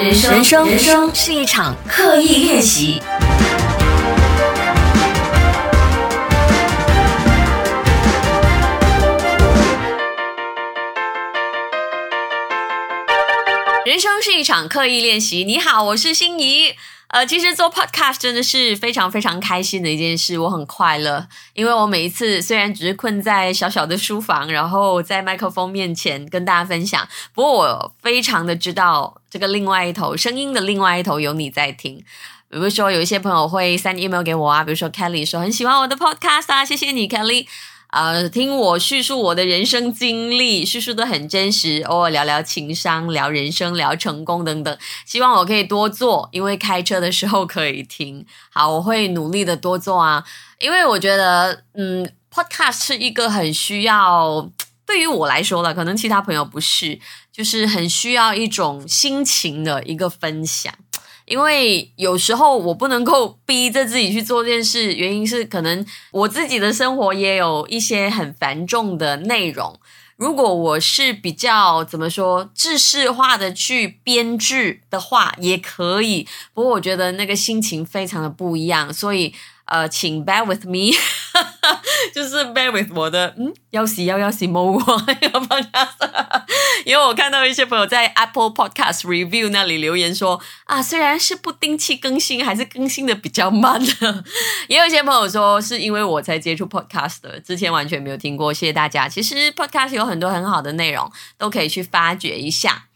人生，人生，人生是一场刻意练习。人生是一场刻意练习。你好，我是心怡。呃，其实做 podcast 真的是非常非常开心的一件事，我很快乐，因为我每一次虽然只是困在小小的书房，然后在麦克风面前跟大家分享，不过我非常的知道这个另外一头声音的另外一头有你在听。比如说有一些朋友会 send email 给我啊，比如说 Kelly 说很喜欢我的 podcast 啊，谢谢你 Kelly。呃，听我叙述我的人生经历，叙述的很真实。偶尔聊聊情商，聊人生，聊成功等等。希望我可以多做，因为开车的时候可以听。好，我会努力的多做啊。因为我觉得，嗯，podcast 是一个很需要，对于我来说了，可能其他朋友不是，就是很需要一种心情的一个分享。因为有时候我不能够逼着自己去做这件事，原因是可能我自己的生活也有一些很繁重的内容。如果我是比较怎么说，制式化的去编制的话，也可以。不过我觉得那个心情非常的不一样，所以。呃，请 bear with me，就是 bear with 我的，嗯，要死要要死摸我，要帮他，因为我看到一些朋友在 Apple Podcast Review 那里留言说，啊，虽然是不定期更新，还是更新的比较慢的。也有一些朋友说，是因为我才接触 Podcast，之前完全没有听过。谢谢大家。其实 Podcast 有很多很好的内容，都可以去发掘一下。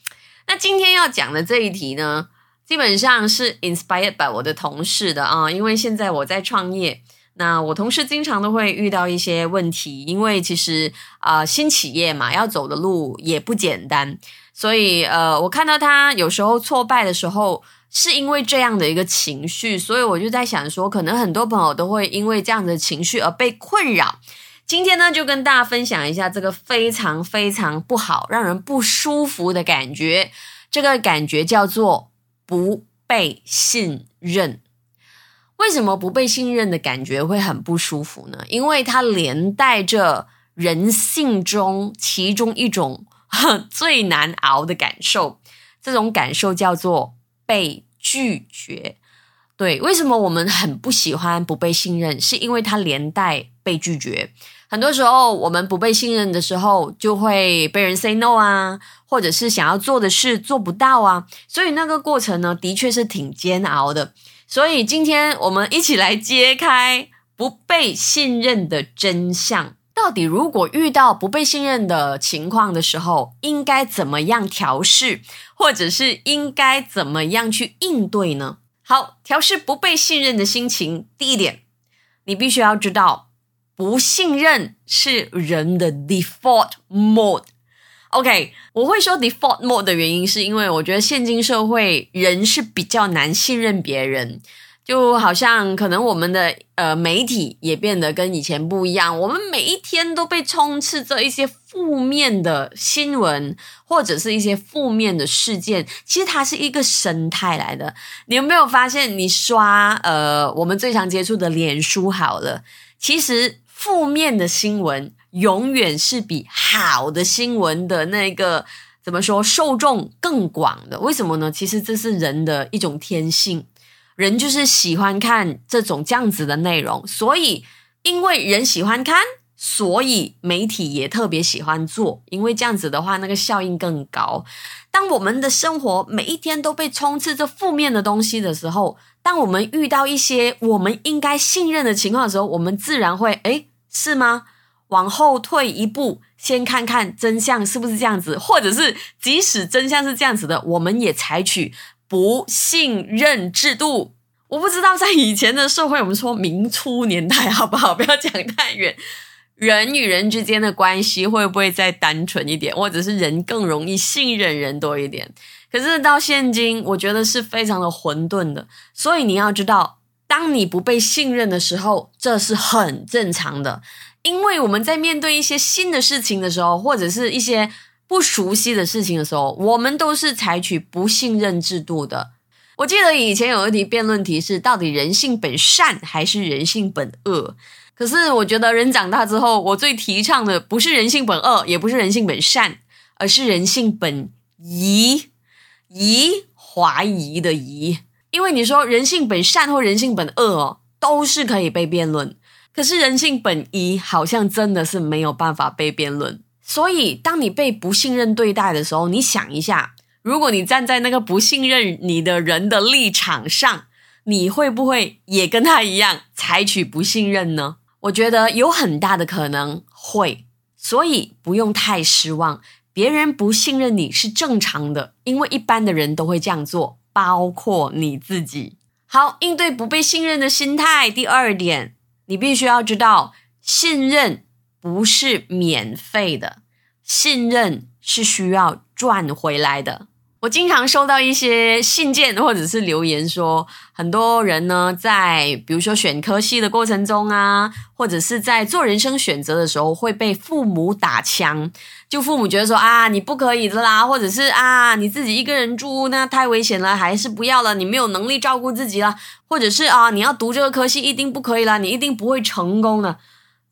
那今天要讲的这一题呢？基本上是 inspired by 我的同事的啊，因为现在我在创业，那我同事经常都会遇到一些问题，因为其实啊新企业嘛，要走的路也不简单，所以呃，我看到他有时候挫败的时候，是因为这样的一个情绪，所以我就在想说，可能很多朋友都会因为这样的情绪而被困扰。今天呢，就跟大家分享一下这个非常非常不好、让人不舒服的感觉，这个感觉叫做。不被信任，为什么不被信任的感觉会很不舒服呢？因为它连带着人性中其中一种最难熬的感受，这种感受叫做被拒绝。对，为什么我们很不喜欢不被信任？是因为它连带被拒绝。很多时候，我们不被信任的时候，就会被人 say no 啊，或者是想要做的事做不到啊，所以那个过程呢，的确是挺煎熬的。所以今天我们一起来揭开不被信任的真相。到底如果遇到不被信任的情况的时候，应该怎么样调试，或者是应该怎么样去应对呢？好，调试不被信任的心情。第一点，你必须要知道。不信任是人的 default mode。OK，我会说 default mode 的原因，是因为我觉得现今社会人是比较难信任别人。就好像可能我们的呃媒体也变得跟以前不一样，我们每一天都被充斥着一些负面的新闻或者是一些负面的事件，其实它是一个生态来的。你有没有发现，你刷呃我们最常接触的脸书好了，其实。负面的新闻永远是比好的新闻的那个怎么说受众更广的？为什么呢？其实这是人的一种天性，人就是喜欢看这种这样子的内容，所以因为人喜欢看，所以媒体也特别喜欢做，因为这样子的话，那个效应更高。当我们的生活每一天都被充斥着负面的东西的时候，当我们遇到一些我们应该信任的情况的时候，我们自然会诶。是吗？往后退一步，先看看真相是不是这样子，或者是即使真相是这样子的，我们也采取不信任制度。我不知道在以前的社会，我们说明初年代好不好？不要讲太远，人与人之间的关系会不会再单纯一点，或者是人更容易信任人多一点？可是到现今，我觉得是非常的混沌的。所以你要知道。当你不被信任的时候，这是很正常的，因为我们在面对一些新的事情的时候，或者是一些不熟悉的事情的时候，我们都是采取不信任制度的。我记得以前有一题辩论题是：到底人性本善还是人性本恶？可是我觉得人长大之后，我最提倡的不是人性本恶，也不是人性本善，而是人性本疑疑。怀疑的疑。因为你说人性本善或人性本恶哦，都是可以被辩论。可是人性本疑好像真的是没有办法被辩论。所以，当你被不信任对待的时候，你想一下，如果你站在那个不信任你的人的立场上，你会不会也跟他一样采取不信任呢？我觉得有很大的可能会。所以不用太失望，别人不信任你是正常的，因为一般的人都会这样做。包括你自己。好，应对不被信任的心态。第二点，你必须要知道，信任不是免费的，信任是需要赚回来的。我经常收到一些信件或者是留言，说很多人呢，在比如说选科系的过程中啊，或者是在做人生选择的时候，会被父母打枪。就父母觉得说啊，你不可以的啦，或者是啊，你自己一个人住那太危险了，还是不要了，你没有能力照顾自己了，或者是啊，你要读这个科系一定不可以了，你一定不会成功的。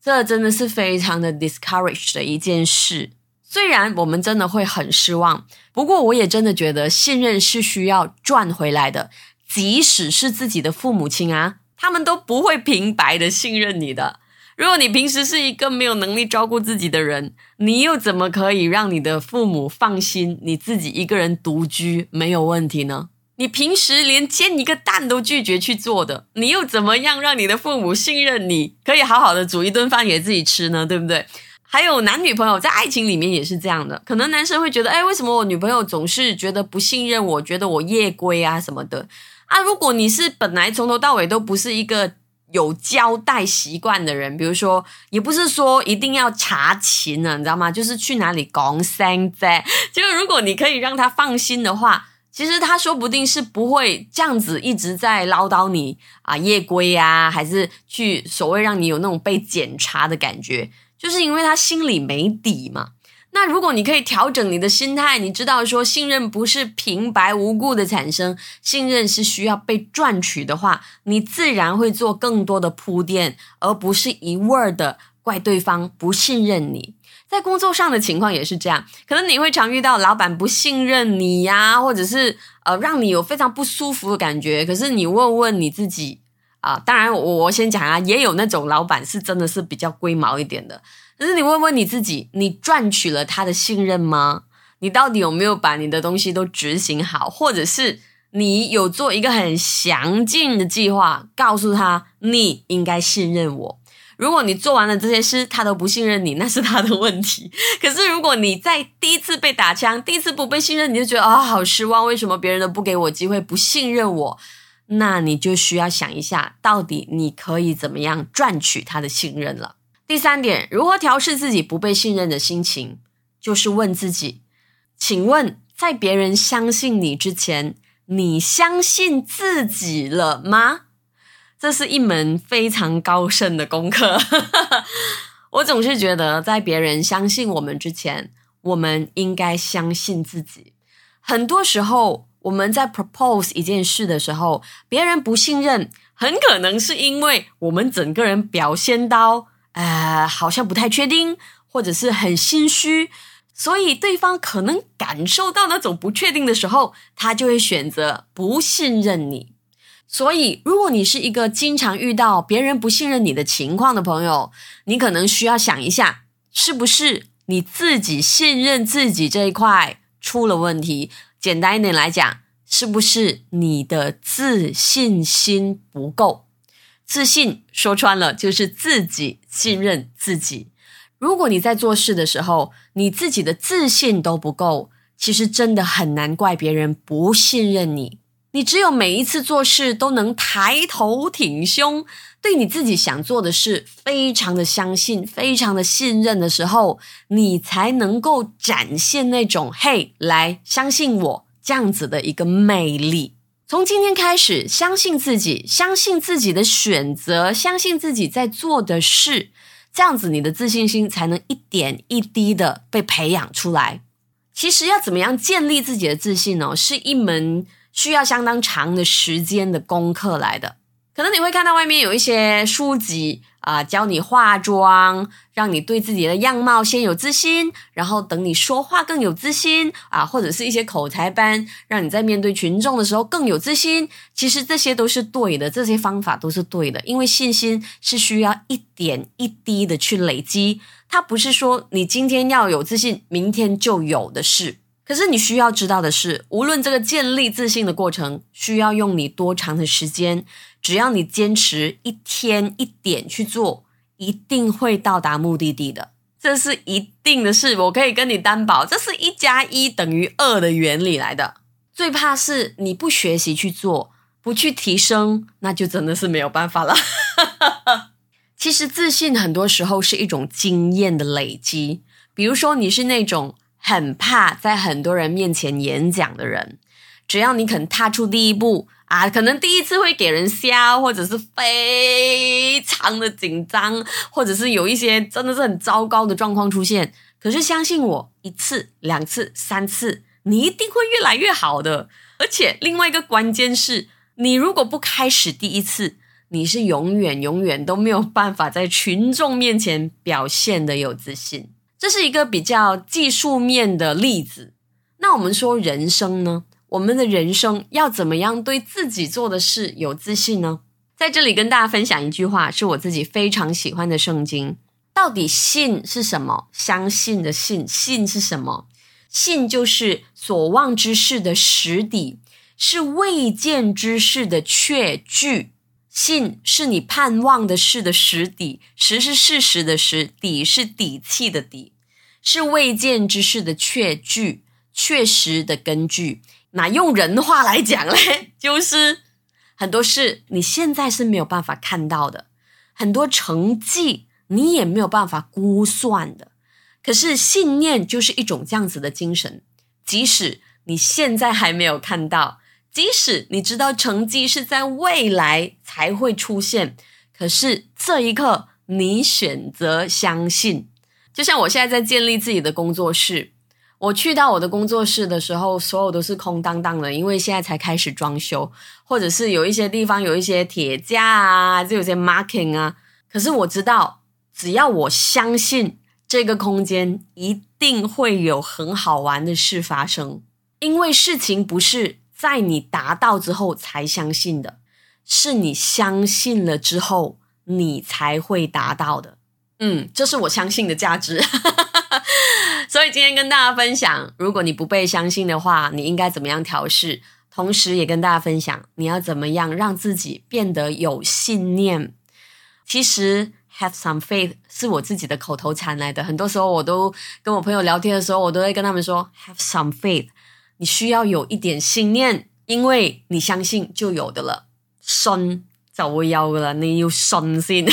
这真的是非常的 discourage 的一件事。虽然我们真的会很失望，不过我也真的觉得信任是需要赚回来的。即使是自己的父母亲啊，他们都不会平白的信任你的。如果你平时是一个没有能力照顾自己的人，你又怎么可以让你的父母放心你自己一个人独居没有问题呢？你平时连煎一个蛋都拒绝去做的，你又怎么样让你的父母信任你可以好好的煮一顿饭给自己吃呢？对不对？还有男女朋友在爱情里面也是这样的，可能男生会觉得，哎，为什么我女朋友总是觉得不信任我，觉得我夜归啊什么的啊？如果你是本来从头到尾都不是一个有交代习惯的人，比如说，也不是说一定要查勤呢，你知道吗？就是去哪里讲三在，就如果你可以让他放心的话，其实他说不定是不会这样子一直在唠叨你啊夜归啊，还是去所谓让你有那种被检查的感觉。就是因为他心里没底嘛。那如果你可以调整你的心态，你知道说信任不是平白无故的产生，信任是需要被赚取的话，你自然会做更多的铺垫，而不是一味儿的怪对方不信任你。在工作上的情况也是这样，可能你会常遇到老板不信任你呀，或者是呃让你有非常不舒服的感觉。可是你问问你自己。啊，当然，我先讲啊，也有那种老板是真的是比较龟毛一点的。可是你问问你自己，你赚取了他的信任吗？你到底有没有把你的东西都执行好，或者是你有做一个很详尽的计划，告诉他你应该信任我？如果你做完了这些事，他都不信任你，那是他的问题。可是如果你在第一次被打枪，第一次不被信任，你就觉得啊，好失望，为什么别人都不给我机会，不信任我？那你就需要想一下，到底你可以怎么样赚取他的信任了。第三点，如何调试自己不被信任的心情，就是问自己：请问，在别人相信你之前，你相信自己了吗？这是一门非常高深的功课。我总是觉得，在别人相信我们之前，我们应该相信自己。很多时候。我们在 propose 一件事的时候，别人不信任，很可能是因为我们整个人表现到，呃，好像不太确定，或者是很心虚，所以对方可能感受到那种不确定的时候，他就会选择不信任你。所以，如果你是一个经常遇到别人不信任你的情况的朋友，你可能需要想一下，是不是你自己信任自己这一块出了问题。简单一点来讲，是不是你的自信心不够？自信说穿了就是自己信任自己。如果你在做事的时候，你自己的自信都不够，其实真的很难怪别人不信任你。你只有每一次做事都能抬头挺胸，对你自己想做的事非常的相信、非常的信任的时候，你才能够展现那种“嘿，来相信我”。这样子的一个魅力，从今天开始，相信自己，相信自己的选择，相信自己在做的事，这样子你的自信心才能一点一滴的被培养出来。其实要怎么样建立自己的自信呢？是一门需要相当长的时间的功课来的。可能你会看到外面有一些书籍啊，教你化妆，让你对自己的样貌先有自信，然后等你说话更有自信啊，或者是一些口才班，让你在面对群众的时候更有自信。其实这些都是对的，这些方法都是对的，因为信心是需要一点一滴的去累积，它不是说你今天要有自信，明天就有的事。可是你需要知道的是，无论这个建立自信的过程需要用你多长的时间。只要你坚持一天一点去做，一定会到达目的地的，这是一定的事，我可以跟你担保，这是一加一等于二的原理来的。最怕是你不学习去做，不去提升，那就真的是没有办法了。其实自信很多时候是一种经验的累积，比如说你是那种很怕在很多人面前演讲的人，只要你肯踏出第一步。啊，可能第一次会给人笑，或者是非常的紧张，或者是有一些真的是很糟糕的状况出现。可是相信我，一次、两次、三次，你一定会越来越好的。而且另外一个关键是，你如果不开始第一次，你是永远、永远都没有办法在群众面前表现的有自信。这是一个比较技术面的例子。那我们说人生呢？我们的人生要怎么样对自己做的事有自信呢？在这里跟大家分享一句话，是我自己非常喜欢的圣经。到底信是什么？相信的信，信是什么？信就是所望之事的实底，是未见之事的确据。信是你盼望的事的实底，实是事实的实，底是底气的底，是未见之事的确据，确实的根据。那用人话来讲嘞，就是很多事你现在是没有办法看到的，很多成绩你也没有办法估算的。可是信念就是一种这样子的精神，即使你现在还没有看到，即使你知道成绩是在未来才会出现，可是这一刻你选择相信，就像我现在在建立自己的工作室。我去到我的工作室的时候，所有都是空荡荡的，因为现在才开始装修，或者是有一些地方有一些铁架啊，就有些 marking 啊。可是我知道，只要我相信这个空间，一定会有很好玩的事发生。因为事情不是在你达到之后才相信的，是你相信了之后，你才会达到的。嗯，这是我相信的价值。所以今天跟大家分享，如果你不被相信的话，你应该怎么样调试？同时也跟大家分享，你要怎么样让自己变得有信念。其实 have some faith 是我自己的口头禅来的。很多时候我都跟我朋友聊天的时候，我都会跟他们说 have some faith。你需要有一点信念，因为你相信就有的了。信就会有了，你要信先。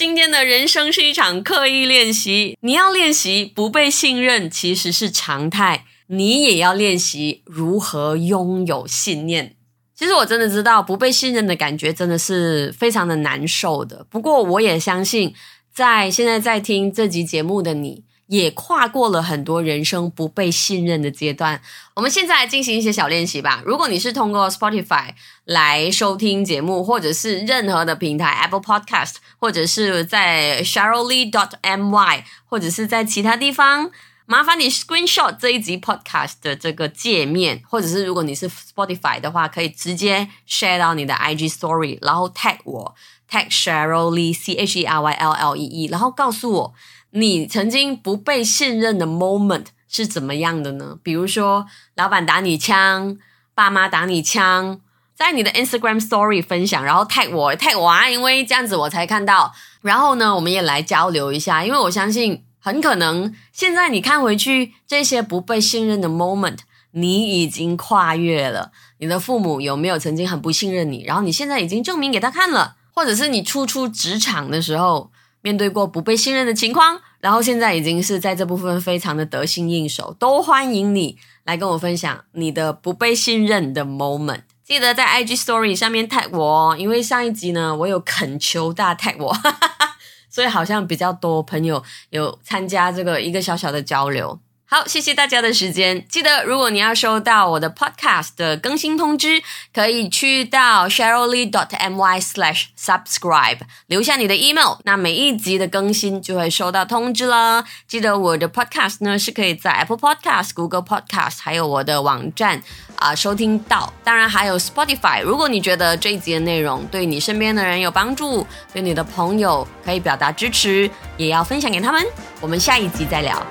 今天的人生是一场刻意练习。你要练习不被信任，其实是常态。你也要练习如何拥有信念。其实我真的知道不被信任的感觉真的是非常的难受的。不过我也相信，在现在在听这集节目的你。也跨过了很多人生不被信任的阶段。我们现在来进行一些小练习吧。如果你是通过 Spotify 来收听节目，或者是任何的平台 Apple Podcast，或者是在 Sharolly dot my，或者是在其他地方，麻烦你 Screenshot 这一集 Podcast 的这个界面，或者是如果你是 Spotify 的话，可以直接 share 到你的 IG Story，然后 tag 我 tag Sharolly C H E R Y L L E E，然后告诉我。你曾经不被信任的 moment 是怎么样的呢？比如说，老板打你枪，爸妈打你枪，在你的 Instagram Story 分享，然后 tag 我，tag 我啊，因为这样子我才看到。然后呢，我们也来交流一下，因为我相信，很可能现在你看回去这些不被信任的 moment，你已经跨越了。你的父母有没有曾经很不信任你？然后你现在已经证明给他看了，或者是你初出职场的时候。面对过不被信任的情况，然后现在已经是在这部分非常的得心应手，都欢迎你来跟我分享你的不被信任的 moment。记得在 IG Story 上面 tag 我哦，因为上一集呢，我有恳求大家 tag 我，所以好像比较多朋友有参加这个一个小小的交流。好，谢谢大家的时间。记得，如果你要收到我的 podcast 的更新通知，可以去到 sheryllee dot my slash subscribe 留下你的 email，那每一集的更新就会收到通知了。记得我的 podcast 呢是可以在 Apple Podcast、Google Podcast 还有我的网站啊收听到，当然还有 Spotify。如果你觉得这一集的内容对你身边的人有帮助，对你的朋友可以表达支持，也要分享给他们。我们下一集再聊。